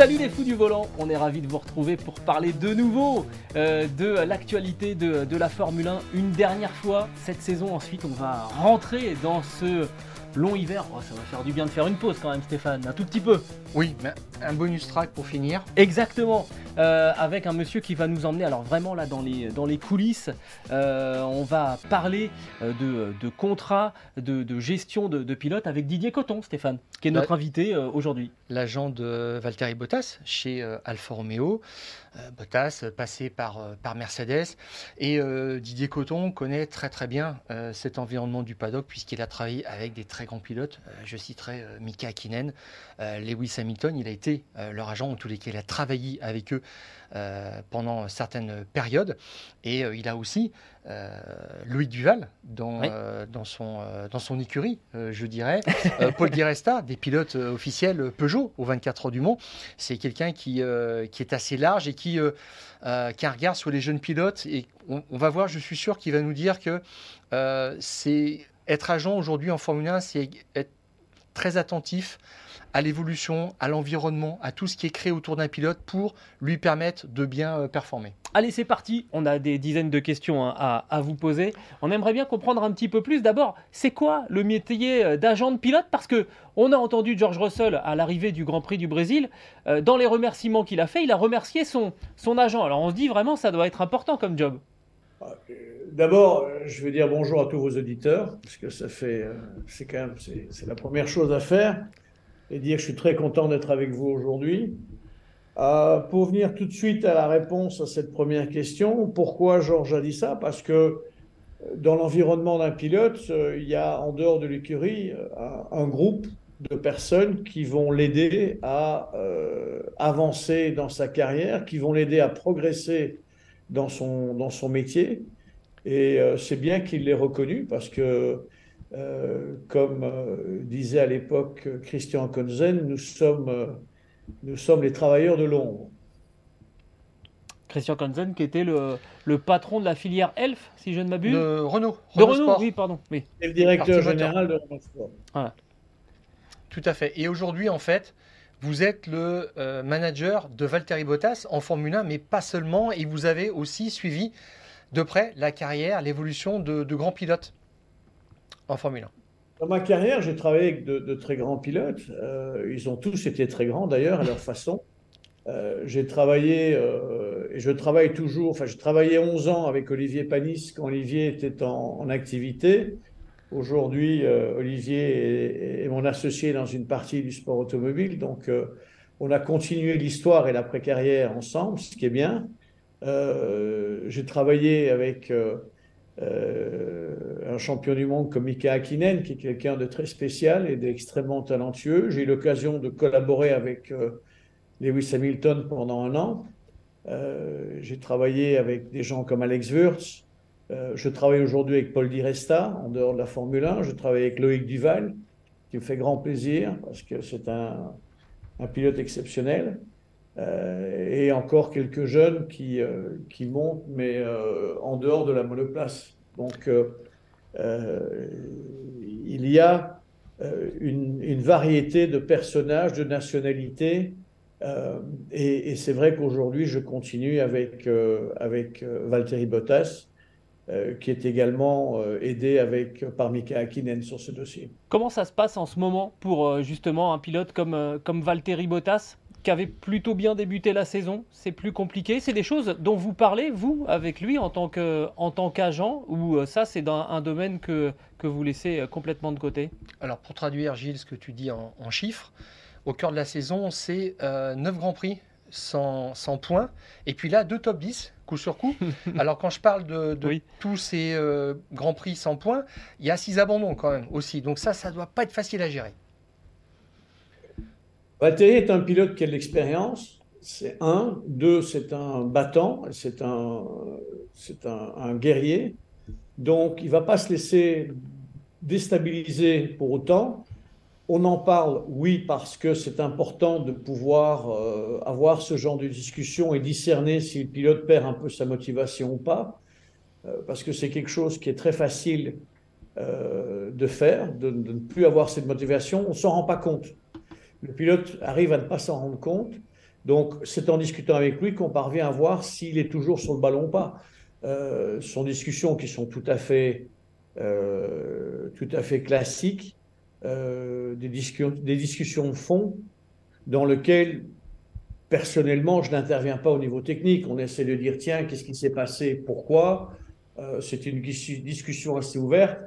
Salut les fous du volant, on est ravis de vous retrouver pour parler de nouveau euh, de l'actualité de, de la Formule 1 une dernière fois cette saison. Ensuite, on va rentrer dans ce long hiver, oh, ça va faire du bien de faire une pause quand même Stéphane, un tout petit peu. Oui, mais un bonus track pour finir. Exactement, euh, avec un monsieur qui va nous emmener, alors vraiment là dans les, dans les coulisses, euh, on va parler euh, de, de contrat, de, de gestion de, de, pilote avec Didier Coton, Stéphane, qui est notre invité aujourd'hui. L'agent de Valtteri Bottas chez Alfa Romeo. Bottas passé par, par Mercedes. Et Didier Coton connaît très très bien cet environnement du paddock puisqu'il a travaillé avec des très grands pilotes. je citerai Mika Hakkinen, Lewis Hamilton, il a été leur agent, en tous les cas il a travaillé avec eux pendant certaines périodes. Et il a aussi Louis Duval dans, dans, son, dans son écurie, je dirais. Paul Di Resta, des pilotes officiels Peugeot au 24 heures du Mont. C'est quelqu'un qui, qui est assez large et qui, qui a un regard sur les jeunes pilotes. Et on, on va voir, je suis sûr qu'il va nous dire que c'est être agent aujourd'hui en Formule 1, c'est être très attentif à l'évolution, à l'environnement, à tout ce qui est créé autour d'un pilote pour lui permettre de bien performer. Allez, c'est parti. On a des dizaines de questions hein, à, vous poser. On aimerait bien comprendre un petit peu plus. D'abord, c'est quoi le métier d'agent de pilote? Parce que on a entendu George Russell à l'arrivée du Grand Prix du Brésil. Euh, dans les remerciements qu'il a fait, il a remercié son, son agent. Alors on se dit vraiment, ça doit être important comme job. D'abord, je veux dire bonjour à tous vos auditeurs, parce que ça fait, c'est quand même, c'est la première chose à faire, et dire que je suis très content d'être avec vous aujourd'hui. Euh, pour venir tout de suite à la réponse à cette première question, pourquoi Georges a dit ça? Parce que dans l'environnement d'un pilote, il y a en dehors de l'écurie un groupe de personnes qui vont l'aider à euh, avancer dans sa carrière, qui vont l'aider à progresser dans son, dans son métier. Et euh, c'est bien qu'il l'ait reconnu parce que, euh, comme euh, disait à l'époque Christian Konzen, nous sommes, nous sommes les travailleurs de l'ombre. Christian Konzen, qui était le, le, patron de la filière Elf, si je ne m'abuse. De Renault. De Renault, Renault oui, pardon. Oui. Et le directeur général de Renault Sport. Voilà. Tout à fait. Et aujourd'hui, en fait, vous êtes le euh, manager de Valtteri Bottas en Formule 1, mais pas seulement. Et vous avez aussi suivi de près la carrière, l'évolution de, grands pilotes en Formule 1. Dans ma carrière, j'ai travaillé avec de, très grands pilotes. Euh, ils ont tous été très grands d'ailleurs à leur façon. Euh, j'ai travaillé et je travaille toujours. Enfin, j'ai travaillé 11 ans avec Olivier Panis quand Olivier était en activité. Aujourd'hui, euh, Olivier est, mon associé dans une partie du sport automobile. Donc, euh, on a continué l'histoire et l'après-carrière ensemble, ce qui est bien. Euh, J'ai travaillé avec un champion du monde comme Mika Hakkinen, qui est quelqu'un de très spécial et d'extrêmement talentueux. J'ai eu l'occasion de collaborer avec Lewis Hamilton pendant un an. J'ai travaillé avec des gens comme Alex Wurz, euh, je travaille aujourd'hui avec Paul Di Resta, en dehors de la Formule 1. Je travaille avec Loïc Duval, qui me fait grand plaisir, parce que c'est un, pilote exceptionnel. Euh, et encore quelques jeunes qui, euh, montent, mais en dehors de la monoplace. Donc, il y a une, variété de personnages, de nationalités. et, c'est vrai qu'aujourd'hui, je continue avec, avec Bottas qui est également euh, aidé avec, par Mika Hakkinen sur ce dossier. Comment ça se passe en ce moment pour euh, justement un pilote comme, comme Valtteri Bottas qui avait plutôt bien débuté la saison? C'est plus compliqué? C'est des choses dont vous parlez, vous, avec lui, en tant qu'agent, ou euh, ça, c'est dans un domaine que, que vous laissez euh, complètement de côté? Alors, pour traduire, Gilles, ce que tu dis en, chiffres, au cœur de la saison, c'est euh, 9 Grands Prix sans, points. Et puis là, deux top 10, coup sur coup. Alors, quand je parle de, tous ces euh, Grands Prix sans points, il y a 6 abandons quand même aussi. Donc ça, ça ne doit pas être facile à gérer. Valtteri est un pilote qui a de l'expérience, c'est un. Deux, c'est un battant, c'est un, c'est un, guerrier. Donc, il ne va pas se laisser déstabiliser pour autant. On en parle, oui, parce que c'est important de pouvoir euh, avoir ce genre de discussion et discerner si le pilote perd un peu sa motivation ou pas, euh, parce que c'est quelque chose qui est très facile euh, de faire, de, ne plus avoir cette motivation. On ne s'en rend pas compte. Le pilote arrive à ne pas s'en rendre compte. Donc, c'est en discutant avec lui qu'on parvient à voir s'il est toujours sur le ballon ou pas. Ce sont discussions qui sont tout à fait, tout à fait classiques, euh, des, discussions, des discussions de fond dans lesquelles, personnellement, je n'interviens pas au niveau technique. On essaie de dire, tiens, qu'est-ce qui s'est passé, pourquoi? C'est une discussion assez ouverte.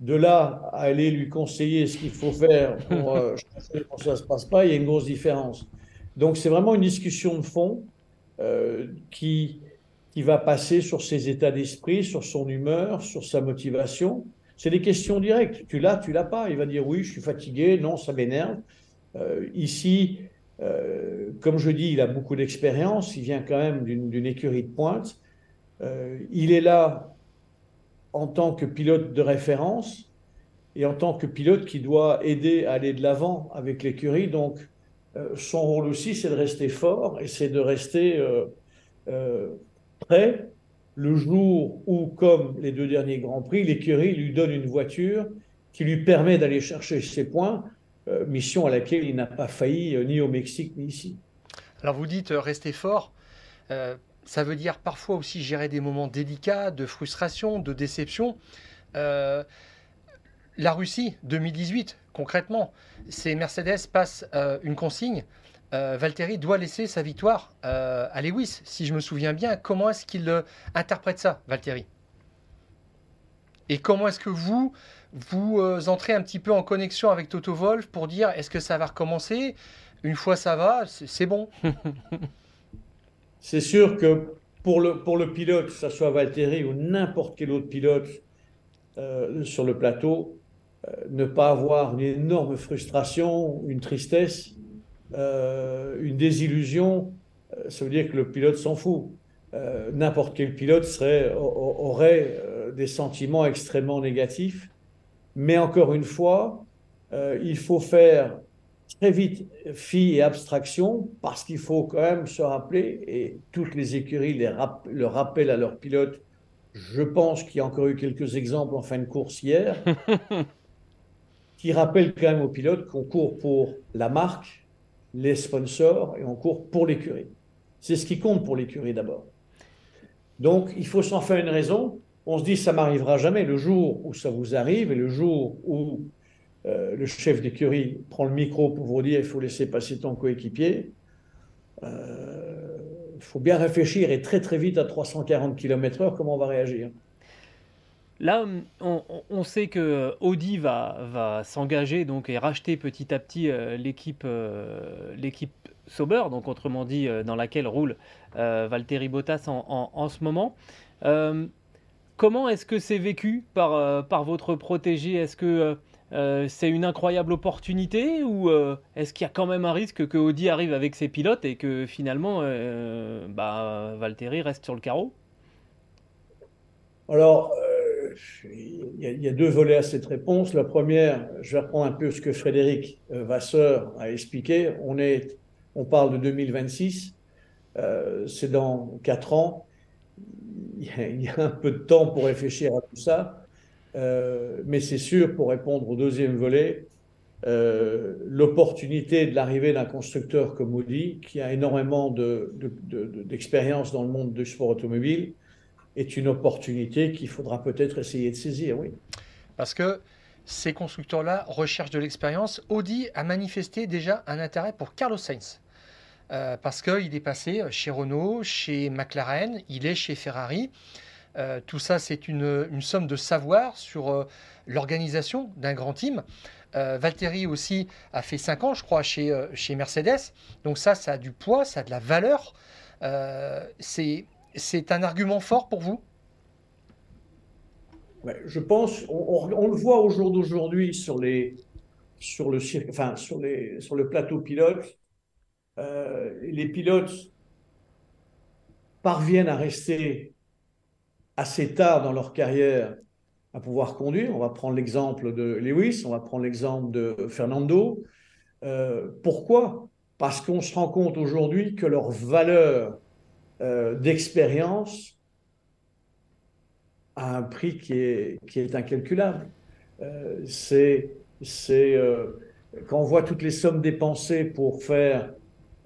De là à aller lui conseiller ce qu'il faut faire pour euh, que ça ne se passe pas, il y a une grosse différence. Donc c'est vraiment une discussion de fond euh, qui, qui va passer sur ses états d'esprit, sur son humeur, sur sa motivation. C'est des questions directes. Tu l'as, tu l'as pas. Il va dire oui, je suis fatigué, non, ça m'énerve. Euh, ici, euh, comme je dis, il a beaucoup d'expérience. Il vient quand même d'une écurie de pointe. Euh, il est là en tant que pilote de référence et en tant que pilote qui doit aider à aller de l'avant avec l'écurie. Donc, son rôle aussi, c'est de rester fort et c'est de rester prêt le jour où, comme les deux derniers Grands Prix, l'écurie lui donne une voiture qui lui permet d'aller chercher ses points, mission à laquelle il n'a pas failli ni au Mexique ni ici. Alors vous dites rester fort ça veut dire parfois aussi gérer des moments délicats, de frustration, de déception. Euh, la Russie, 2018, concrètement, c'est Mercedes passe euh, une consigne. Euh, Valtteri doit laisser sa victoire à Lewis, si je me souviens bien. Comment est-ce qu'il interprète ça, Valtteri? Et comment est-ce que vous, vous entrez un petit peu en connexion avec Toto Wolf pour dire est-ce que ça va recommencer? Une fois ça va, c'est bon. C'est sûr que pour le, pour le pilote, que ce soit Valtteri ou n'importe quel autre pilote euh, sur le plateau, euh, ne pas avoir une énorme frustration, une tristesse, euh, une désillusion, ça veut dire que le pilote s'en fout. n'importe quel pilote serait, aurait des sentiments extrêmement négatifs. Mais encore une fois, il faut faire très vite fi et abstraction parce qu'il faut quand même se rappeler, et toutes les écuries les le rappellent à leurs pilotes. Je pense qu'il y a encore eu quelques exemples en fin de course hier, qui rappellent quand même aux pilotes qu'on court pour la marque, les sponsors, et on court pour l'écurie. C'est ce qui compte pour l'écurie d'abord. Donc, il faut s'en faire une raison. On se dit, ça m'arrivera jamais. Le jour où ça vous arrive et le jour où euh, le chef d'écurie prend le micro pour vous dire il faut laisser passer ton coéquipier. Euh, il faut bien réfléchir et très très vite à 340 km/h comment on va réagir. Là, on, sait que Audi va, s'engager donc et racheter petit à petit euh, l'équipe l'équipe Sauber, donc autrement dit dans laquelle roule Valtteri Bottas en, ce moment. comment est-ce que c'est vécu par, votre protégé? Est-ce que euh, c'est une incroyable opportunité ou euh, est-ce qu'il y a quand même un risque que Audi arrive avec ses pilotes et que finalement euh, bah, Valtteri reste sur le carreau? Alors, il y, a deux volets à cette réponse. La première, je vais reprendre un peu ce que Frédéric Vasseur a expliqué. On, est, on parle de 2026, c'est dans quatre ans. Il y, a un peu de temps pour réfléchir à tout ça. Euh, mais c'est sûr, pour répondre au deuxième volet, euh, l'opportunité de l'arrivée d'un constructeur comme Audi, qui a énormément d'expérience dans le monde du sport automobile, est une opportunité qu'il faudra peut-être essayer de saisir, oui. Parce que ces constructeurs-là recherchent de l'expérience. Audi a manifesté déjà un intérêt pour Carlos Sainz. parce qu'il est passé chez Renault, chez McLaren, il est chez Ferrari. tout ça, c'est une, somme de savoir sur l'organisation d'un grand team. Valtteri aussi a fait 5 ans, je crois, chez, chez Mercedes. Donc ça, ça a du poids, ça a de la valeur. c'est un argument fort pour vous? Je pense, on, le voit au jour d'aujourd'hui sur, sur, le, sur le plateau pilote. Euh, les pilotes parviennent à rester assez tard dans leur carrière à pouvoir conduire. On va prendre l'exemple de Lewis, on va prendre l'exemple de Fernando. Euh, pourquoi? Parce qu'on se rend compte aujourd'hui que leur valeur euh, d'expérience à un prix qui est, qui est incalculable. Euh, c'est, euh, quand on voit toutes les sommes dépensées pour faire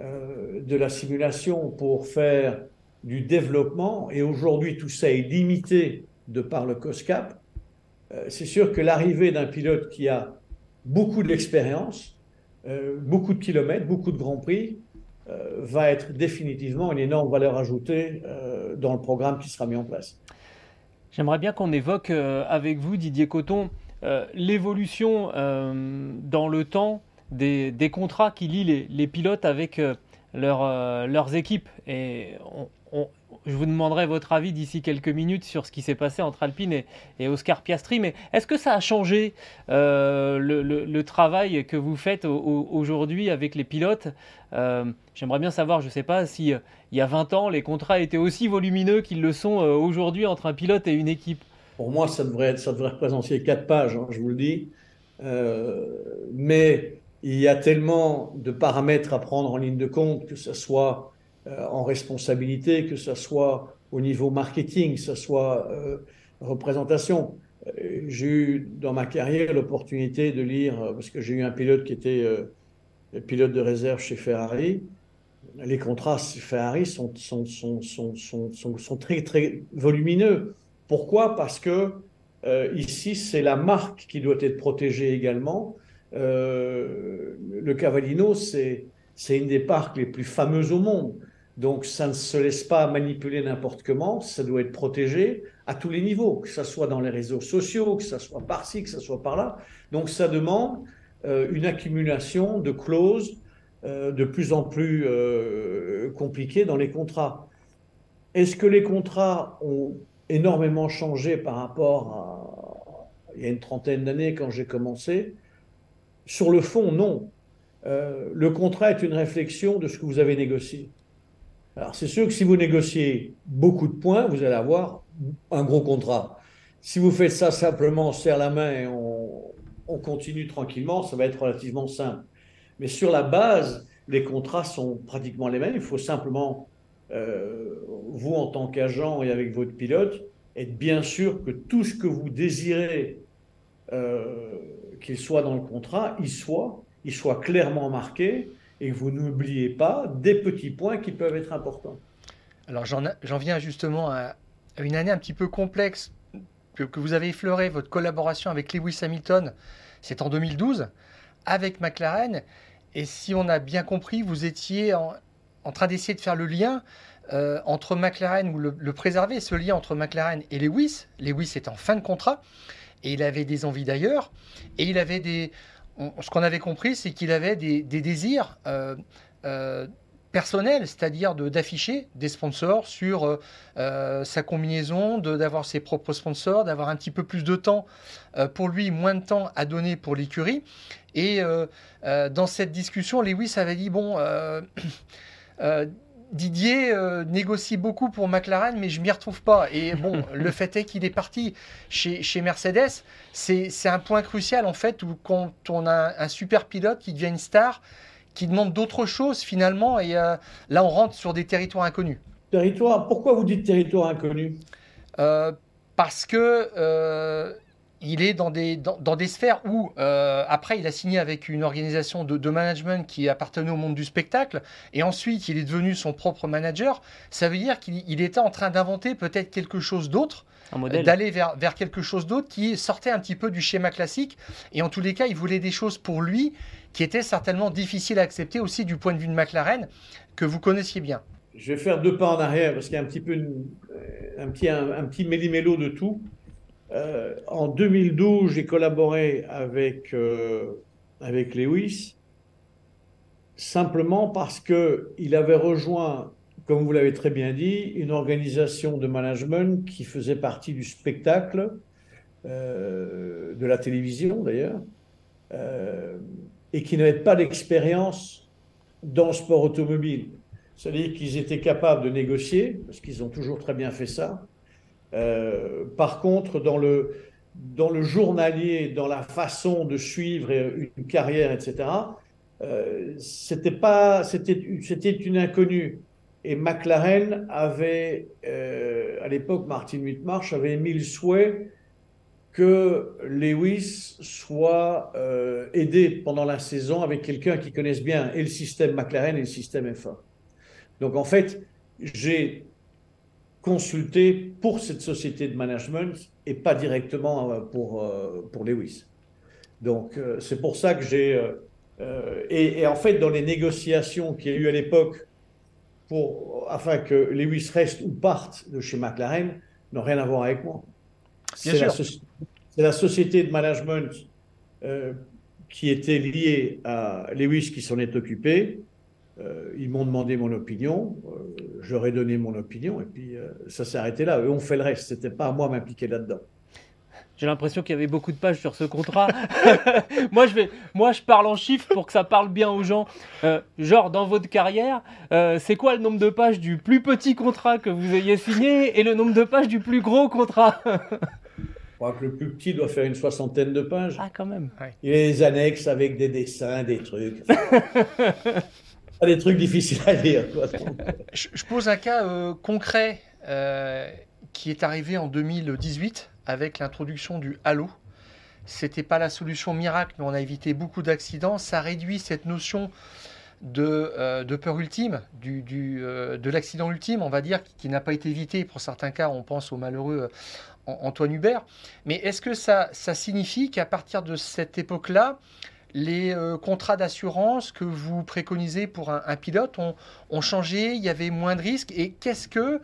de la simulation, pour faire du développement, et aujourd'hui tout ça est limité de par le COSCAP, c'est sûr que l'arrivée d'un pilote qui a beaucoup d'expérience, beaucoup de kilomètres, beaucoup de grands prix, va être définitivement une énorme valeur ajoutée dans le programme qui sera mis en place. J'aimerais bien qu'on évoque euh, avec vous, Didier Coton, euh, l'évolution euh, dans le temps des, contrats qui lient les, pilotes avec leurs équipes. Et je vous demanderai votre avis d'ici quelques minutes sur ce qui s'est passé entre Alpine et, Oscar Piastri. Mais est-ce que ça a changé le, travail que vous faites aujourd'hui avec les pilotes? J'aimerais bien savoir, je ne sais pas, si euh, il y a 20 ans, les contrats étaient aussi volumineux qu'ils le sont euh, aujourd'hui entre un pilote et une équipe? Pour moi, ça devrait, représenter 4 pages, hein, je vous le dis. Euh, mais il y a tellement de paramètres à prendre en ligne de compte, que ce soit en responsabilité, que ce soit au niveau marketing, que ce soit représentation. J'ai eu dans ma carrière l'opportunité de lire, parce que j'ai eu un pilote qui était pilote de réserve chez Ferrari, les contrats Ferrari sont, sont, sont, sont, très, très volumineux. Pourquoi? Parce que euh, ici, c'est la marque qui doit être protégée également. Euh, le Cavallino, c'est une des parcs les plus fameuses au monde. Donc, ça ne se laisse pas manipuler n'importe comment. Ça doit être protégé à tous les niveaux, que ce soit dans les réseaux sociaux, que ce soit par-ci, que ce soit par-là. Donc, ça demande euh, une accumulation de clauses euh, de plus en plus euh, compliqué dans les contrats. Est-ce que les contrats ont énormément changé par rapport à il y a une trentaine d'années quand j'ai commencé? Sur le fond, non. Le contrat est une réflexion de ce que vous avez négocié. Alors c'est sûr que si vous négociez beaucoup de points, vous allez avoir un gros contrat. Si vous faites ça simplement, on serre la main et on, on continue tranquillement, ça va être relativement simple. Mais sur la base, les contrats sont pratiquement les mêmes. Il faut simplement, euh, vous en tant qu'agent et avec votre pilote, être bien sûr que tout ce que vous désirez euh, qu'il soit dans le contrat, il soit, il soit clairement marqué et vous n'oubliez pas des petits points qui peuvent être importants. Alors j'en viens justement à, une année un petit peu complexe que, vous avez effleuré, votre collaboration avec Lewis Hamilton, c'est en 2012 avec McLaren. Et si on a bien compris, vous étiez en, train d'essayer de faire le lien euh, entre McLaren, ou le, préserver, ce lien entre McLaren et Lewis. Lewis est en fin de contrat et il avait des envies d'ailleurs. Et il avait des. Ce qu'on avait compris, c'est qu'il avait des, désirs. Euh, euh, personnels, c'est-à-dire d'afficher des sponsors sur sa combinaison, d'avoir ses propres sponsors, d'avoir un petit peu plus de temps pour lui, moins de temps à donner pour l'écurie. Et euh, euh, dans cette discussion, Lewis avait dit bon. Euh, Didier négocie beaucoup pour McLaren, mais je m'y retrouve pas. Et bon, le fait est qu'il est parti chez, chez Mercedes. C'est un point crucial, en fait, où quand on a un super pilote qui devient une star, qui demande d'autres choses finalement, et là, on rentre sur des territoires inconnus. Territoire, pourquoi vous dites territoire inconnu? Parce que il est dans des, dans, des sphères où, euh, après, il a signé avec une organisation de, management qui appartenait au monde du spectacle, et ensuite, il est devenu son propre manager. Ça veut dire qu'il était en train d'inventer peut-être quelque chose d'autre, d'aller vers, vers quelque chose d'autre qui sortait un petit peu du schéma classique. Et en tous les cas, il voulait des choses pour lui qui étaient certainement difficiles à accepter aussi du point de vue de McLaren, que vous connaissiez bien. Je vais faire deux pas en arrière parce qu'il y a un petit peu un petit, un, petit méli-mélo de tout. Euh, en 2012, j'ai collaboré avec, euh, avec Lewis simplement parce qu'il avait rejoint, comme vous l'avez très bien dit, une organisation de management qui faisait partie du spectacle, euh, de la télévision d'ailleurs, et qui n'avait pas d'expérience dans le sport automobile. C'est-à-dire qu'ils étaient capables de négocier, parce qu'ils ont toujours très bien fait ça, euh, par contre, dans le, dans le journalier, dans la façon de suivre une carrière, etc., euh, c'était pas, c'était, c'était une inconnue. Et McLaren avait, euh, à l'époque, Martin Whitmarsh avait émis le souhait que Lewis soit aidé pendant la saison avec quelqu'un qui connaisse bien et le système McLaren et le système F1. Donc en fait, j'ai consulté pour cette société de management et pas directement euh, pour, euh, pour Lewis. Donc, euh, c'est pour ça que j'ai. et, en fait, dans les négociations qu'il y a eu à l'époque, pour, afin que Lewis reste ou parte de chez McLaren, n'ont rien à voir avec moi. C'est la, la, société de management qui était liée à Lewis qui s'en est occupé. Euh, ils m'ont demandé mon opinion, euh, j'aurais donné mon opinion, et puis euh, ça s'est arrêté là. Eux ont fait le reste, c'était pas à moi m'impliquer là-dedans. J'ai l'impression qu'il y avait beaucoup de pages sur ce contrat. moi, je vais, moi, je parle en chiffres pour que ça parle bien aux gens. genre, dans votre carrière, c'est quoi le nombre de pages du plus petit contrat que vous ayez signé et le nombre de pages du plus gros contrat? Je crois que le plus petit doit faire une soixantaine de pages. Ah, quand même. Il y a des annexes avec des dessins, des trucs. des trucs difficiles à dire. je, pose un cas euh, concret euh, qui est arrivé en 2018 avec l'introduction du Halo. C'était pas la solution miracle, mais on a évité beaucoup d'accidents. Ça réduit cette notion de, euh, peur ultime, du, de l'accident ultime, on va dire, qui, n'a pas été évité. Pour certains cas, on pense au malheureux Antoine Hubert. Mais est-ce que ça signifie qu'à partir de cette époque-là, les euh, contrats d'assurance que vous préconisez pour un, pilote ont, changé, il y avait moins de risques. Et qu'est-ce que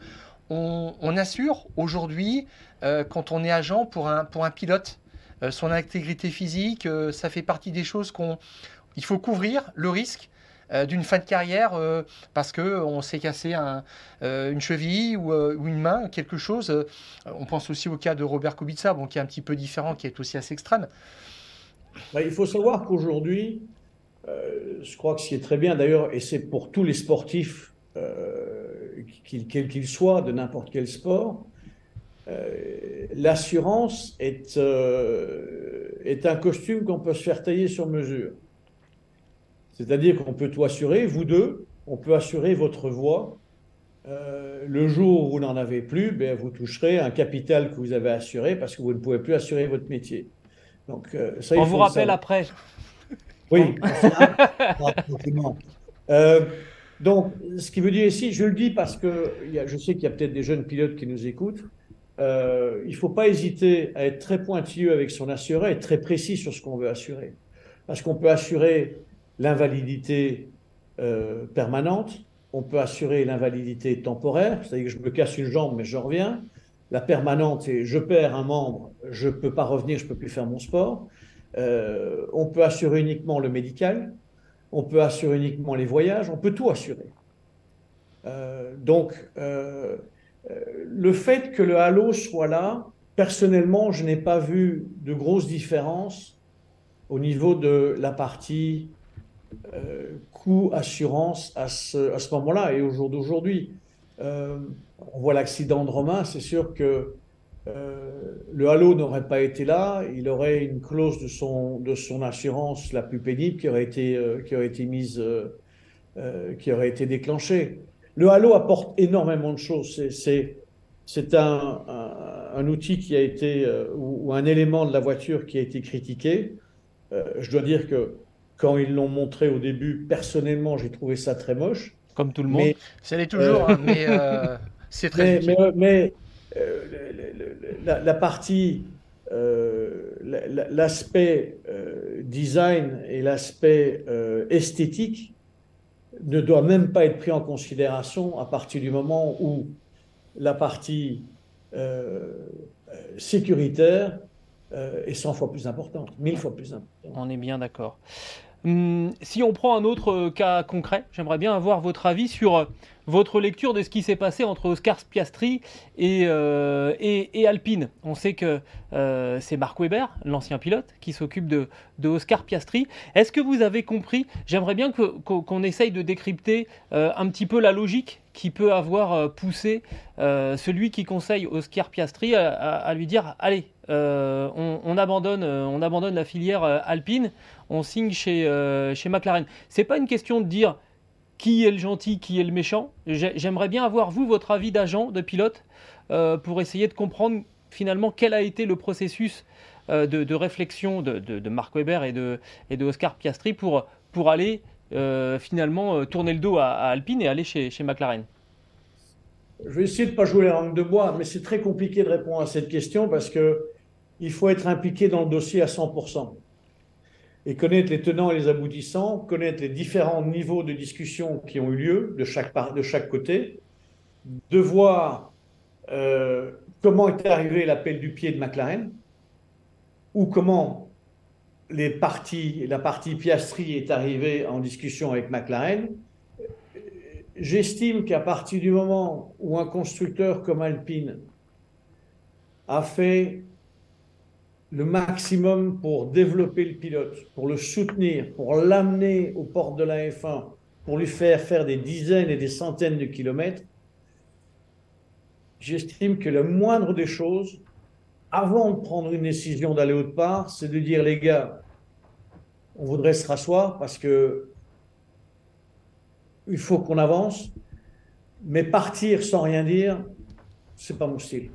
on, assure aujourd'hui euh, quand on est agent pour un, pilote? Euh, Son intégrité physique, ça fait partie des choses qu'on il faut couvrir le risque d'une fin de carrière parce que on s'est cassé une cheville ou, une main, quelque chose. on pense aussi au cas de Robert Kubica, bon, qui est un petit peu différent, qui est aussi assez extrême. Ben, il faut savoir qu'aujourd'hui, euh, je crois que ce qui est très bien d'ailleurs, et c'est pour tous les sportifs, euh, quels qu'ils soient, de n'importe quel sport, euh, l'assurance est, est un costume qu'on peut se faire tailler sur mesure. C'est-à-dire qu'on peut tout assurer, vous deux, on peut assurer votre voix. le jour où vous n'en avez plus, ben, vous toucherez un capital que vous avez assuré parce que vous ne pouvez plus assurer votre métier. Donc, euh, ça, On vous rappelle après. Oui. euh, donc, ce qui veut dire ici, je le dis parce que je sais qu'il y a peut-être des jeunes pilotes qui nous écoutent. Euh, il ne faut pas hésiter à être très pointilleux avec son assuré, être très précis sur ce qu'on veut assurer. Parce qu'on peut assurer l'invalidité euh, permanente, on peut assurer l'invalidité temporaire, c'est-à-dire que je me casse une jambe mais je reviens. La permanente, c'est je perds un membre, je ne peux pas revenir, je ne peux plus faire mon sport. Euh, on peut assurer uniquement le médical, on peut assurer uniquement les voyages, on peut tout assurer. Euh, donc, euh, le fait que le halo soit là, personnellement, je n'ai pas vu de grosses différences au niveau de la partie coût assurance à ce, à ce moment-là et au jour d'aujourd'hui. On voit l'accident de Romain, c'est sûr que euh, le halo n'aurait pas été là, il aurait une clause de son, de son assurance la plus pénible qui aurait été, euh, qui aurait été mise, euh, qui aurait été déclenchée. Le halo apporte énormément de choses. C'est c'est un, un, outil qui a été, ou, un élément de la voiture qui a été critiqué. je dois dire que quand ils l'ont montré au début, personnellement, j'ai trouvé ça très moche. Comme tout le monde. ça l'est toujours, hein, mais c'est très. Mais, mais, la, partie euh, l'aspect euh, design et l'aspect euh, esthétique ne doit même pas être pris en considération à partir du moment où la partie sécuritaire est 100 fois plus importante, 1000 fois plus importante. On est bien d'accord. Hum, si on prend un autre cas concret, j'aimerais bien avoir votre avis sur votre lecture de ce qui s'est passé entre Oscar Piastri et, euh, et, Alpine. On sait que euh, c'est Marc Weber, l'ancien pilote, qui s'occupe de, Oscar Piastri. Est-ce que vous avez compris J'aimerais bien qu'on essaye de décrypter euh, un petit peu la logique qui peut avoir poussé celui qui conseille Oscar Piastri à, lui dire allez, on, abandonne, on abandonne la filière Alpine, on signe chez, chez McLaren. C'est pas une question de dire qui est le gentil, qui est le méchant. J'aimerais bien avoir, vous, votre avis d'agent, de pilote, euh, pour essayer de comprendre finalement quel a été le processus euh, de, réflexion de, Marc Weber et de, et de Oscar Piastri pour, pour aller euh, finalement tourner le dos à, Alpine et aller chez, chez McLaren. Je vais essayer de ne pas jouer les langues de bois, mais c'est très compliqué de répondre à cette question parce que il faut être impliqué dans le dossier à 100% et connaître les tenants et les aboutissants, connaître les différents niveaux de discussion qui ont eu lieu de chaque, de chaque côté, de voir euh, comment est arrivé l'appel du pied de McLaren, ou comment les parties, la partie Piastri est arrivée en discussion avec McLaren. J'estime qu'à partir du moment où un constructeur comme Alpine a fait le maximum pour développer le pilote, pour le soutenir, pour l'amener aux portes de la F1, pour lui faire faire des dizaines et des centaines de kilomètres, j'estime que le moindre des choses, avant de prendre une décision d'aller autre part, c'est de dire les gars, on voudrait se rasseoir parce que il faut qu'on avance, mais partir sans rien dire, c'est pas mon style.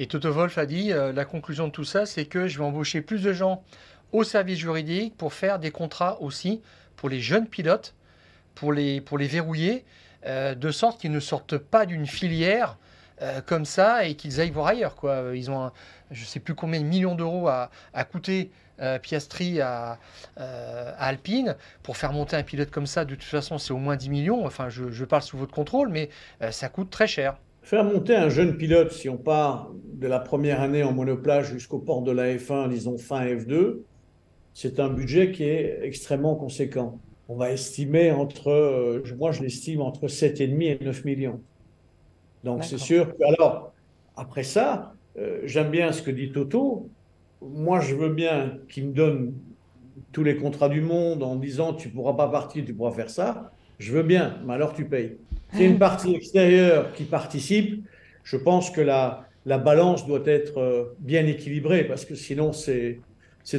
Et Toto Wolf a dit, euh, la conclusion de tout ça, c'est que je vais embaucher plus de gens au service juridique pour faire des contrats aussi pour les jeunes pilotes, pour les, pour les verrouiller, euh, de sorte qu'ils ne sortent pas d'une filière euh, comme ça et qu'ils aillent voir ailleurs. Quoi. Ils ont, je ne sais plus combien de millions d'euros à, à, coûter Piastri à, Alpine. Pour faire monter un pilote comme ça, de toute façon, c'est au moins 10 millions. Enfin, je, je parle sous votre contrôle, mais ça coûte très cher. Faire monter un jeune pilote, si on part de la première année en monoplage jusqu'au port de la F1, disons fin F2, c'est un budget qui est extrêmement conséquent. On va estimer entre, euh, moi je l'estime entre 7,5 et 9 millions. Donc c'est sûr que, alors, après ça, euh, j'aime bien ce que dit Toto. Moi, je veux bien qu'il me donne tous les contrats du monde en disant tu pourras pas partir, tu pourras faire ça. Je veux bien, mais alors tu payes. C'est une partie extérieure qui participe. Je pense que la, la balance doit être euh, bien équilibrée parce que sinon c'est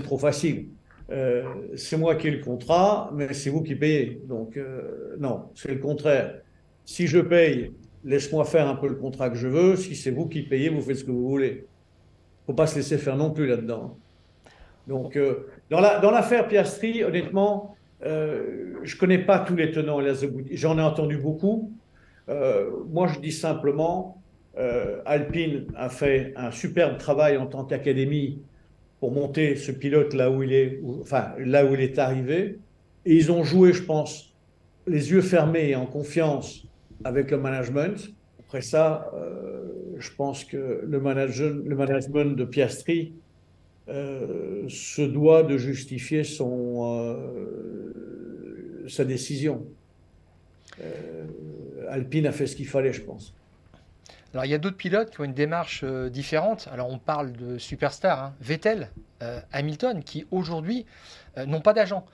trop facile. Euh, c'est moi qui ai le contrat, mais c'est vous qui payez. Donc euh, non, c'est le contraire. Si je paye, laisse-moi faire un peu le contrat que je veux. Si c'est vous qui payez, vous faites ce que vous voulez. Faut pas se laisser faire non plus là-dedans. Donc dans l'affaire dans Piastri, honnêtement, je connais pas tous les tenants et les aboutissants. J'en ai entendu beaucoup. Euh, moi, je dis simplement, euh, Alpine a fait un superbe travail en tant qu'académie pour monter ce pilote là où il est, enfin là où il est arrivé. Et ils ont joué, je pense, les yeux fermés et en confiance avec le management. Après ça, euh, je pense que le, management, de Piastri se doit de justifier son, sa décision. Alpine a fait ce qu'il fallait, je pense. Alors il y a d'autres pilotes qui ont une démarche euh, différente. Alors on parle de superstars, hein. Vettel, euh, Hamilton, qui aujourd'hui euh, n'ont pas d'agent.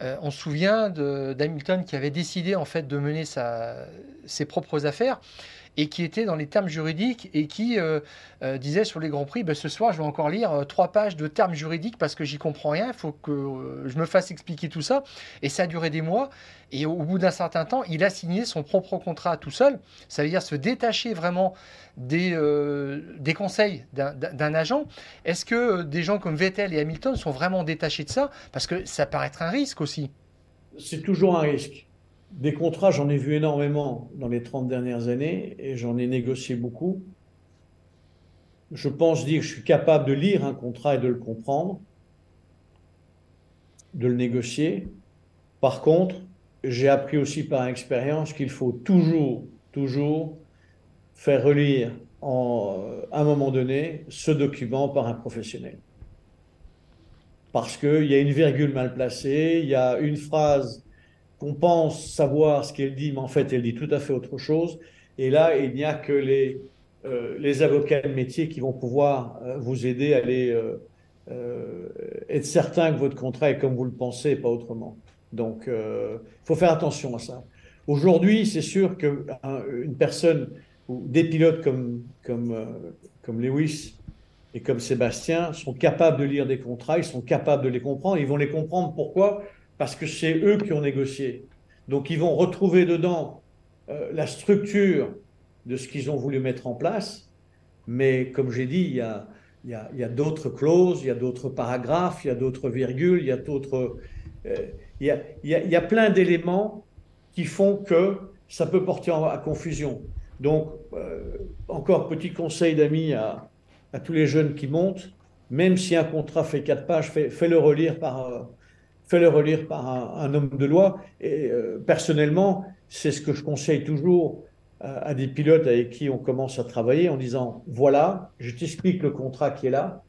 on se souvient d'Hamilton qui avait décidé en fait de mener ses propres affaires et qui était dans les termes juridiques et qui euh, euh, disait sur les Grands Prix, ben, ce soir je vais encore lire trois pages de termes juridiques parce que j'y comprends rien, il faut que je me fasse expliquer tout ça. Et ça a duré des mois. Et au bout d'un certain temps, il a signé son propre contrat tout seul. Ça veut dire se détacher vraiment des, des conseils d'un agent. Est-ce que des gens comme Vettel et Hamilton sont vraiment détachés de ça? Parce que ça paraît être un risque aussi. C'est toujours un risque. Des contrats, j'en ai vu énormément dans les 30 dernières années et j'en ai négocié beaucoup. Je pense dire que je suis capable de lire un contrat et de le comprendre, de le négocier. Par contre, j'ai appris aussi par expérience qu'il faut toujours, toujours faire relire en, à un moment donné ce document par un professionnel. Parce qu'il y a une virgule mal placée, il y a une phrase qu'on pense savoir ce qu'elle dit, mais en fait, elle dit tout à fait autre chose. Et là, il n'y a que les, euh, avocats de métier qui vont pouvoir euh, vous aider à euh, être certain que votre contrat est comme vous le pensez pas autrement. Donc, il faut faire attention à ça. Aujourd'hui, c'est sûr qu'une personne ou des pilotes comme, comme Lewis et comme Sébastien sont capables de lire des contrats, ils sont capables de les comprendre. Ils vont les comprendre pourquoi? Parce que c'est eux qui ont négocié. Donc ils vont retrouver dedans euh, la structure de ce qu'ils ont voulu mettre en place, mais comme j'ai dit, il y a, d'autres clauses, il y a d'autres paragraphes, il y a d'autres virgules, il y a d'autres... Euh, y a, plein d'éléments qui font que ça peut porter à confusion. Donc, euh, encore petit conseil d'amis à, à, tous les jeunes qui montent, même si un contrat fait quatre pages, fais-le relire par fais-le relire par un, homme de loi. Et euh, personnellement, c'est ce que je conseille toujours à, des pilotes avec qui on commence à travailler en disant, voilà, je t'explique le contrat qui est là,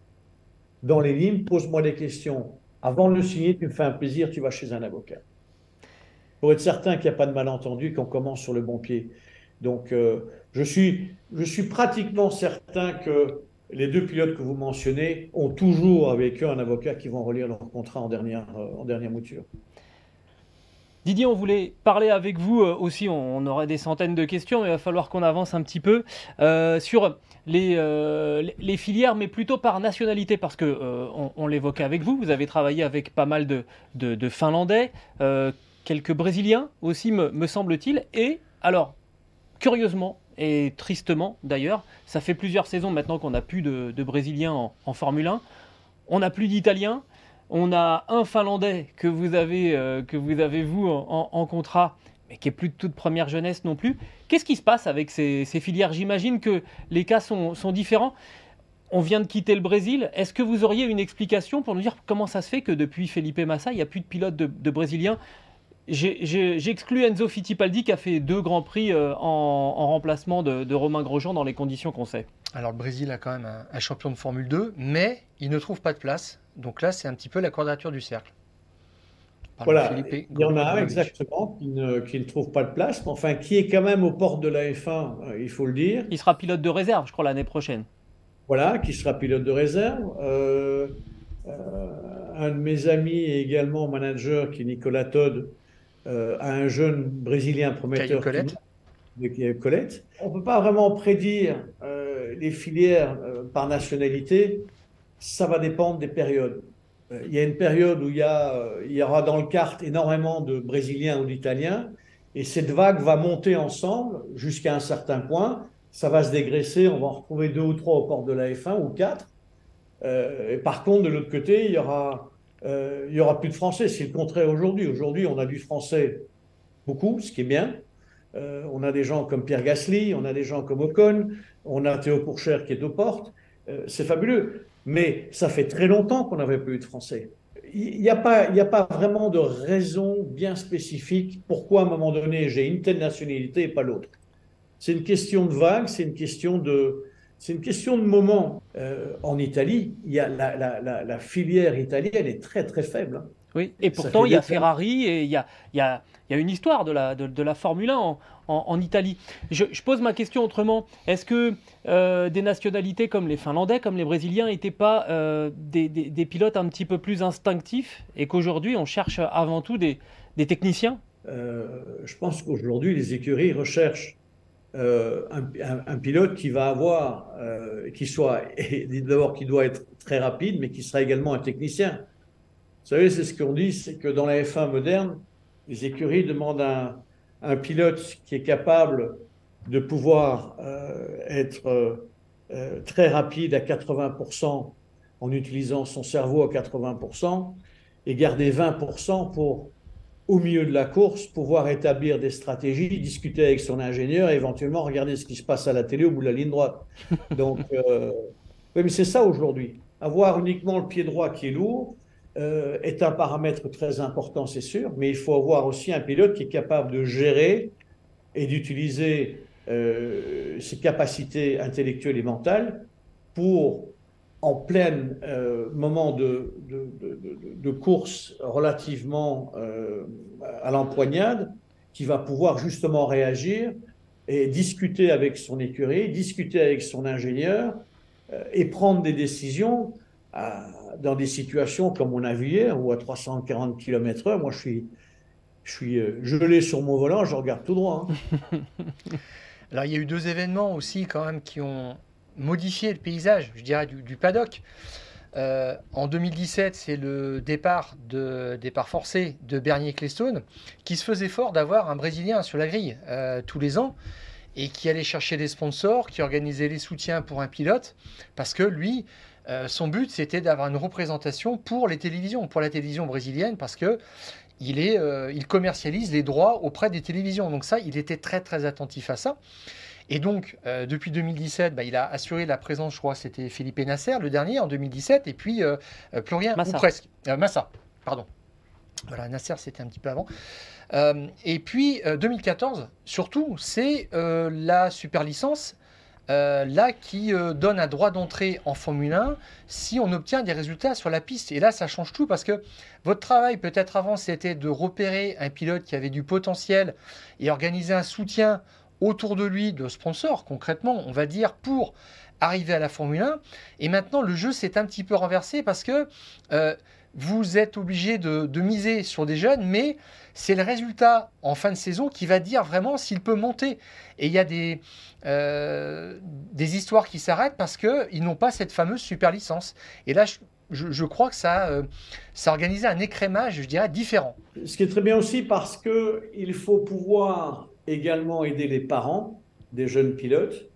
dans les lignes, pose-moi des questions. Avant de le signer, tu me fais un plaisir, tu vas chez un avocat. Pour être certain qu'il n'y a pas de malentendu, qu'on commence sur le bon pied. Donc, euh, je, suis, je suis pratiquement certain que les deux pilotes que vous mentionnez ont toujours avec eux un avocat qui vont relire leur contrat en dernière, euh, en dernière mouture. Didier, on voulait parler avec vous euh, aussi, on, aurait des centaines de questions, mais il va falloir qu'on avance un petit peu euh, sur les, filières, mais plutôt par nationalité, parce que on, l'évoquait avec vous, vous avez travaillé avec pas mal de, Finlandais, quelques Brésiliens aussi, me semble-t-il, et alors, curieusement, et tristement d'ailleurs, ça fait plusieurs saisons maintenant qu'on n'a plus de, Brésiliens en, Formule 1. On n'a plus d'Italiens. On a un Finlandais que vous avez, euh, que vous, avez vous en, contrat, mais qui est plus de toute première jeunesse non plus. Qu'est-ce qui se passe avec ces, filières? J'imagine que les cas sont, différents. On vient de quitter le Brésil. Est-ce que vous auriez une explication pour nous dire comment ça se fait que depuis Felipe Massa, il n'y a plus de pilotes de Brésiliens J'exclus Enzo Fittipaldi qui a fait deux grands prix euh, en, remplacement de, Romain Grosjean dans les conditions qu'on sait. Alors le Brésil a quand même un, champion de Formule 2, mais il ne trouve pas de place. Donc là, c'est un petit peu la quadrature du cercle. voilà, il y en a un exactement qui ne, qui ne, trouve pas de place, mais enfin qui est quand même aux portes de la F1, euh, il faut le dire. Il sera pilote de réserve, je crois, l'année prochaine. Voilà, qui sera pilote de réserve. Euh, un de mes amis et également manager, qui est Nicolas Todd, euh, à un jeune Brésilien prometteur. Colette. Qui, Colette. On ne peut pas vraiment prédire euh, les filières euh, par nationalité. Ça va dépendre des périodes. Il y a une période où il y, a, il y aura dans le kart énormément de Brésiliens ou d'Italiens, et cette vague va monter ensemble jusqu'à un certain point. Ça va se dégraisser, on va en retrouver deux ou trois au port de la F1 ou quatre. et par contre, de l'autre côté, il y aura euh, il n'y aura plus de français. C'est le contraire aujourd'hui. Aujourd'hui, on a du français beaucoup, ce qui est bien. Euh, on a des gens comme Pierre Gasly, on a des gens comme Ocon, on a Théo Pourchère qui est aux portes. Euh, c'est fabuleux. Mais ça fait très longtemps qu'on n'avait plus de français. Il n'y a pas vraiment de raison bien spécifique pourquoi à un moment donné j'ai une telle nationalité et pas l'autre. C'est une question de vague, c'est une question de, c'est une question de moment. Euh, en Italie, il y a la, filière italienne est très très faible. Hein. Oui, et pourtant il y a Ferrari et il y a, il y a, il y a une histoire de la, de, la Formule 1 en, en, Italie. Je, pose ma question autrement. Est-ce que euh, des nationalités comme les Finlandais, comme les Brésiliens, n'étaient pas euh, des, des, pilotes un petit peu plus instinctifs et qu'aujourd'hui on cherche avant tout des, des techniciens? Je pense qu'aujourd'hui les écuries recherchent euh, un, pilote qui va avoir, euh, qui soit, d'abord qui doit être très rapide, mais qui sera également un technicien. Vous savez, c'est ce qu'on dit, c'est que dans la F1 moderne, les écuries demandent un, pilote qui est capable de pouvoir euh, être très rapide à 80% en utilisant son cerveau à 80% et garder 20% pour au milieu de la course, pouvoir établir des stratégies, discuter avec son ingénieur et éventuellement regarder ce qui se passe à la télé au bout de la ligne droite. Donc, euh, oui, mais c'est ça aujourd'hui. Avoir uniquement le pied droit qui est lourd euh, est un paramètre très important, c'est sûr, mais il faut avoir aussi un pilote qui est capable de gérer et d'utiliser euh, ses capacités intellectuelles et mentales pour en plein euh, moment de, de, course relativement euh, à l'empoignade, qui va pouvoir justement réagir et discuter avec son écurie, discuter avec son ingénieur euh, et prendre des décisions dans des situations comme on a vu hier, où à 340 km/h, moi je suis, je suis gelé sur mon volant, je regarde tout droit. Hein. Alors il y a eu deux événements aussi quand même qui ont modifier le paysage, je dirais, du, paddock. Euh, en 2017, c'est le départ, de, départ forcé de Bernier Ecclestone, qui se faisait fort d'avoir un Brésilien sur la grille euh, tous les ans et qui allait chercher des sponsors, qui organisait les soutiens pour un pilote, parce que lui, euh, son but, c'était d'avoir une représentation pour les télévisions, pour la télévision brésilienne, parce que il, est, il commercialise les droits auprès des télévisions. Donc ça, il était très très attentif à ça. Et donc, euh, depuis 2017, bah, il a assuré la présence, je crois, c'était Philippe Nasser, le dernier, en 2017, et puis euh, euh, plus rien, ou presque. Massa, pardon. Voilà, Nasser, c'était un petit peu avant. et puis, 2014, surtout, c'est la super licence. là qui donne un droit d'entrée en Formule 1 si on obtient des résultats sur la piste. Et là, ça change tout parce que votre travail, peut-être avant, c'était de repérer un pilote qui avait du potentiel et organiser un soutien autour de lui de sponsors, concrètement, on va dire, pour arriver à la Formule 1. Et maintenant, le jeu s'est un petit peu renversé parce que euh, vous êtes obligé de, miser sur des jeunes, mais c'est le résultat en fin de saison qui va dire vraiment s'il peut monter. Et il y a des, euh, des histoires qui s'arrêtent parce qu'ils n'ont pas cette fameuse super licence. Et là, je, crois que ça, euh, ça organisé un écrémage, je dirais, différent. Ce qui est très bien aussi parce qu'il faut pouvoir également aider les parents des jeunes pilotes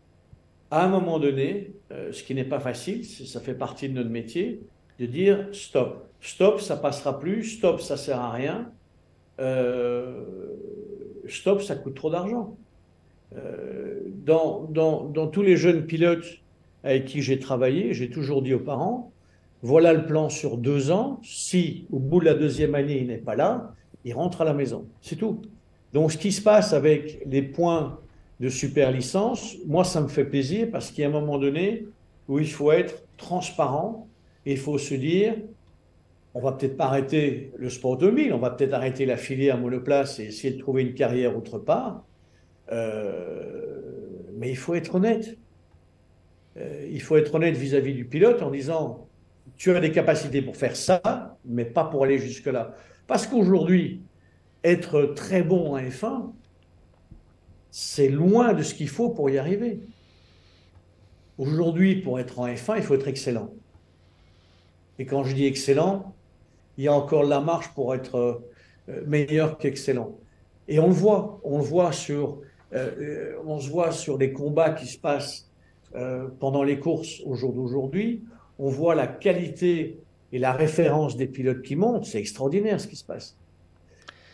à un moment donné, euh, ce qui n'est pas facile, ça fait partie de notre métier, de dire stop. Stop, ça passera plus. Stop, ça sert à rien. Euh, stop, ça coûte trop d'argent. Euh, dans, dans, dans, tous les jeunes pilotes avec qui j'ai travaillé, j'ai toujours dit aux parents, voilà le plan sur deux ans. Si au bout de la deuxième année, il n'est pas là, il rentre à la maison. C'est tout. Donc, ce qui se passe avec les points de super licence, moi, ça me fait plaisir parce qu'il y a un moment donné où il faut être transparent il faut se dire, on va peut-être pas arrêter le sport 2000, on va peut-être arrêter la filière monoplace et essayer de trouver une carrière autre part. Euh, mais il faut être honnête. Euh, il faut être honnête vis-à-vis du pilote en disant, tu as des capacités pour faire ça, mais pas pour aller jusque-là. Parce qu'aujourd'hui, être très bon en F1, c'est loin de ce qu'il faut pour y arriver. Aujourd'hui, pour être en F1, il faut être excellent. Et quand je dis excellent, il y a encore la marche pour être euh, meilleur qu'excellent. Et on le voit, on le voit sur, euh, on se voit sur les combats qui se passent euh, pendant les courses au jour d'aujourd'hui. On voit la qualité et la référence des pilotes qui montent. C'est extraordinaire ce qui se passe.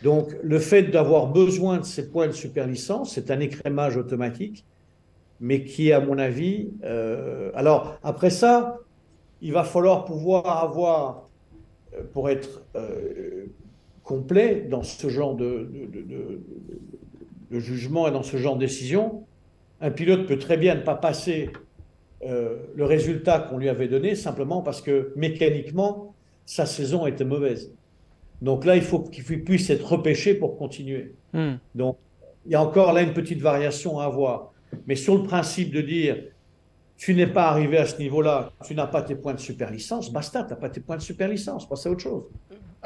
Donc, le fait d'avoir besoin de ces points de super licence, c'est un écrémage automatique, mais qui, à mon avis, euh, alors après ça, il va falloir pouvoir avoir, euh, pour être euh, complet dans ce genre de, jugement et dans ce genre de décision, un pilote peut très bien ne pas passer le résultat qu'on lui avait donné simplement parce que mécaniquement, sa saison était mauvaise. Donc là, il faut qu'il puisse être repêché pour continuer. Hmm. Donc, il y a encore là une petite variation à avoir. Mais sur le principe de dire, tu n'es pas arrivé à ce niveau-là, tu n'as pas tes points de super licence, basta, tu n'as pas tes points de super licence, passe à autre chose.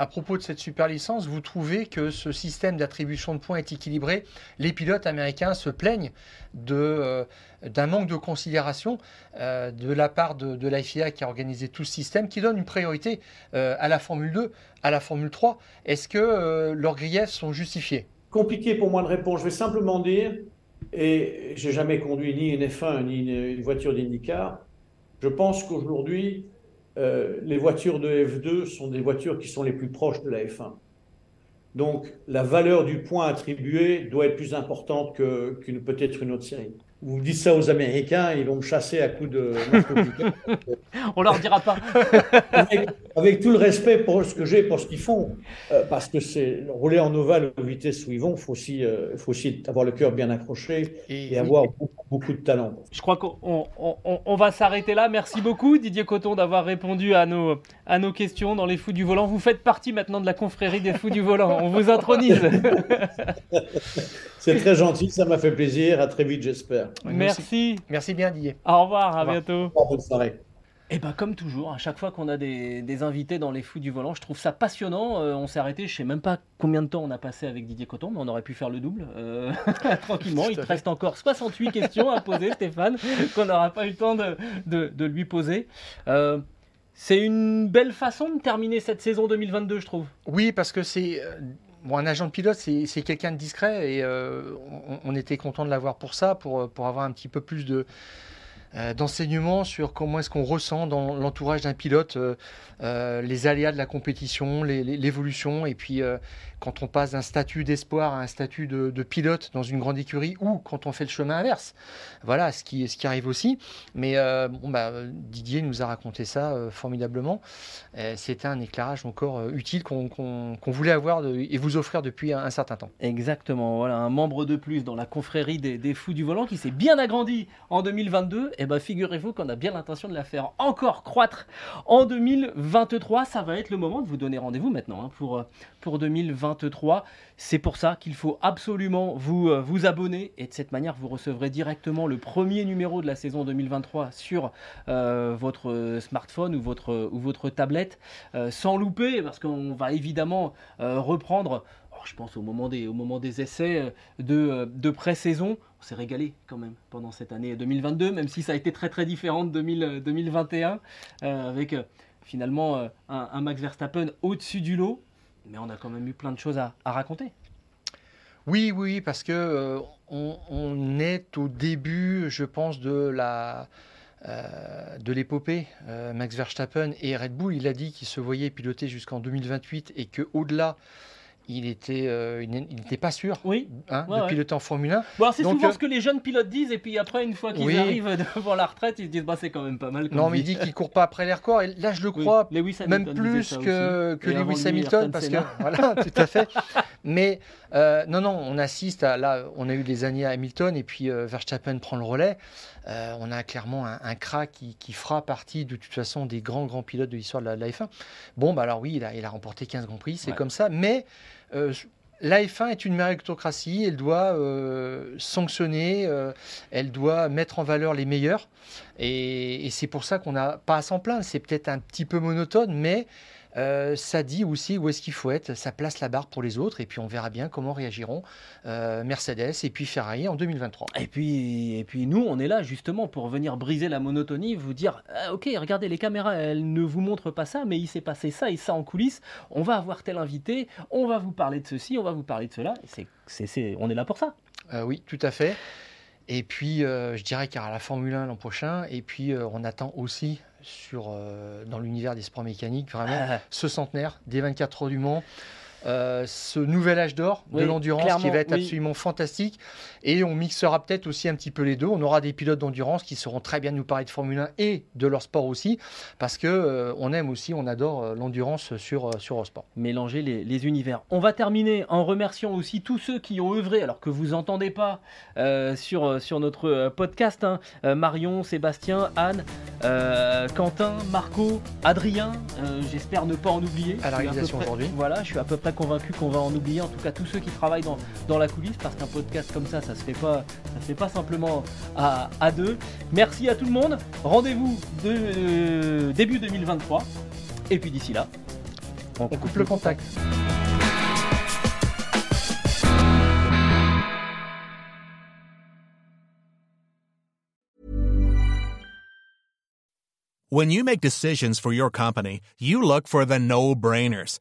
À propos de cette super licence, vous trouvez que ce système d'attribution de points est équilibré Les pilotes américains se plaignent de, d'un manque de considération de la part de, de qui a organisé tout ce système, qui donne une priorité à la Formule 2, à la Formule 3. Est-ce que leurs griefs sont justifiés? Compliqué pour moi de répondre. Je vais simplement dire, et j'ai jamais conduit ni une F1 ni une, voiture d'IndyCar, je pense qu'aujourd'hui, euh, les voitures de F2 sont des voitures qui sont les plus proches de la F1. Donc la valeur du point attribué doit être plus importante qu'une peut-être une autre série vous me dites ça aux Américains, ils vont me chasser à coups de On leur dira pas. Avec, tout le respect pour ce que j'ai, pour ce qu'ils font, euh, parce que c'est rouler en ovale aux vitesses où ils vont, il faut, aussi, euh, faut aussi avoir le cœur bien accroché et, avoir beaucoup, de talent. Je crois qu'on on, va s'arrêter là. Merci beaucoup Didier Coton d'avoir répondu à nos, à nos questions dans les fous du volant. Vous faites partie maintenant de la confrérie des fous du volant. On vous intronise. c'est très gentil, ça m'a fait plaisir. À très vite, j'espère. Merci. Merci bien, Didier. Au revoir, à bientôt. Bonne soirée. Et eh ben comme toujours, à chaque fois qu'on a des, invités dans les fous du volant, je trouve ça passionnant. Euh, on s'est arrêté, je sais même pas combien de temps on a passé avec Didier Coton, mais on aurait pu faire le double euh, tranquillement. Il te reste encore 68 questions à poser, Stéphane, qu'on n'aura pas eu le temps de, lui poser. Euh, c'est une belle façon de terminer cette saison 2022, je trouve. Oui, parce que c'est Bon, un agent de pilote, c'est quelqu'un de discret et on, était content de l'avoir pour ça, pour, pour avoir un petit peu plus de, euh, d'enseignements sur comment est-ce qu'on ressent dans l'entourage d'un pilote euh, euh, les aléas de la compétition, l'évolution, et puis quand on passe d'un statut d'espoir à un statut de, pilote dans une grande écurie, ou quand on fait le chemin inverse. Voilà ce qui, ce qui arrive aussi. Mais bah, Didier nous a raconté ça formidablement. C'était un éclairage encore utile qu'on voulait avoir et vous offrir depuis un, certain temps. Exactement. Voilà, un membre de plus dans la confrérie des, des fous du volant qui s'est bien agrandi en 2022 et eh ben figurez-vous qu'on a bien l'intention de la faire encore croître en 2023. Ça va être le moment de vous donner rendez-vous maintenant hein, pour, euh, pour 2023. C'est pour ça qu'il faut absolument vous, euh, vous abonner et de cette manière vous recevrez directement le premier numéro de la saison 2023 sur euh, votre smartphone ou votre tablette sans louper parce qu'on va évidemment reprendre je pense au moment des, au moment des essais de, pré-saison, on s'est régalé quand même pendant cette année 2022, même si ça a été très très différent de 2021, euh, avec euh, finalement euh, un, Max Verstappen au-dessus du lot, mais on a quand même eu plein de choses à, raconter. Oui, oui, parce que on, est au début, je pense, de l'épopée. Max Verstappen et Red Bull, il a dit qu'il se voyait piloter jusqu'en 2028 et que au-delà il était, euh, il n'était pas sûr oui. hein, de piloter en Formule 1. Bon, c'est souvent euh, ce que les jeunes pilotes disent, et puis après, une fois qu'ils arrivent devant la retraite, ils se disent bah, c'est quand même pas mal. Non, mais il dit qu'il court pas après les records, et là je le crois, même plus que, que Lewis Hamilton, parce que voilà, tout à fait. Mais euh, non, non, on assiste à là, on a eu des années à Hamilton, et puis Verstappen prend le relais. on a clairement un, crack qui, fera partie de toute façon des grands grands pilotes de l'histoire de la, F1. Bon, bah alors oui, il a, il a remporté 15 grands prix, c'est comme ça, mais la F1 est une méritocratie, elle doit euh, sanctionner, euh, elle doit mettre en valeur les meilleurs. Et, et c'est pour ça qu'on n'a pas à s'en plaindre. C'est peut-être un petit peu monotone, mais euh, ça dit aussi où est-ce qu'il faut être, ça place la barre pour les autres, et puis on verra bien comment réagiront euh, Mercedes et puis Ferrari en 2023. Et puis, et puis nous, on est là justement pour venir briser la monotonie, vous dire, ah, ok, regardez les caméras, elles ne vous montrent pas ça, mais il s'est passé ça et ça en coulisses, on va avoir tel invité, on va vous parler de ceci, on va vous parler de cela, c'est, c'est, on est là pour ça. Euh, oui, tout à fait. Et puis, je dirais qu'il y aura la Formule 1 l'an prochain. Et puis, on attend aussi sur, euh, dans l'univers des sports mécaniques, vraiment, ah. ce centenaire des 24 heures du Mans. Euh, ce nouvel âge d'or de l'endurance qui va être absolument fantastique. Et on mixera peut-être aussi un petit peu les deux. On aura des pilotes d'endurance qui seront très bien nous parler de Formule 1 et de leur sport aussi, parce que euh, on aime aussi, on adore euh, l'endurance sur sur sport. Mélanger les, univers. On va terminer en remerciant aussi tous ceux qui ont œuvré, alors que vous entendez pas sur sur notre podcast. Hein. Marion, Sébastien, Anne, Quentin, Marco, Adrien. J'espère ne pas en oublier. À la réalisation aujourd'hui. Voilà, je suis à peu près convaincu qu'on va en oublier, en tout cas tous ceux qui travaillent dans, dans la coulisse, parce qu'un podcast comme ça, ça se fait pas, ça se fait pas simplement à, à deux. Merci à tout le monde. Rendez-vous de euh, début 2023. Et puis d'ici là, On, coupe, le contact. When you make decisions for your company, you look for the no-brainers.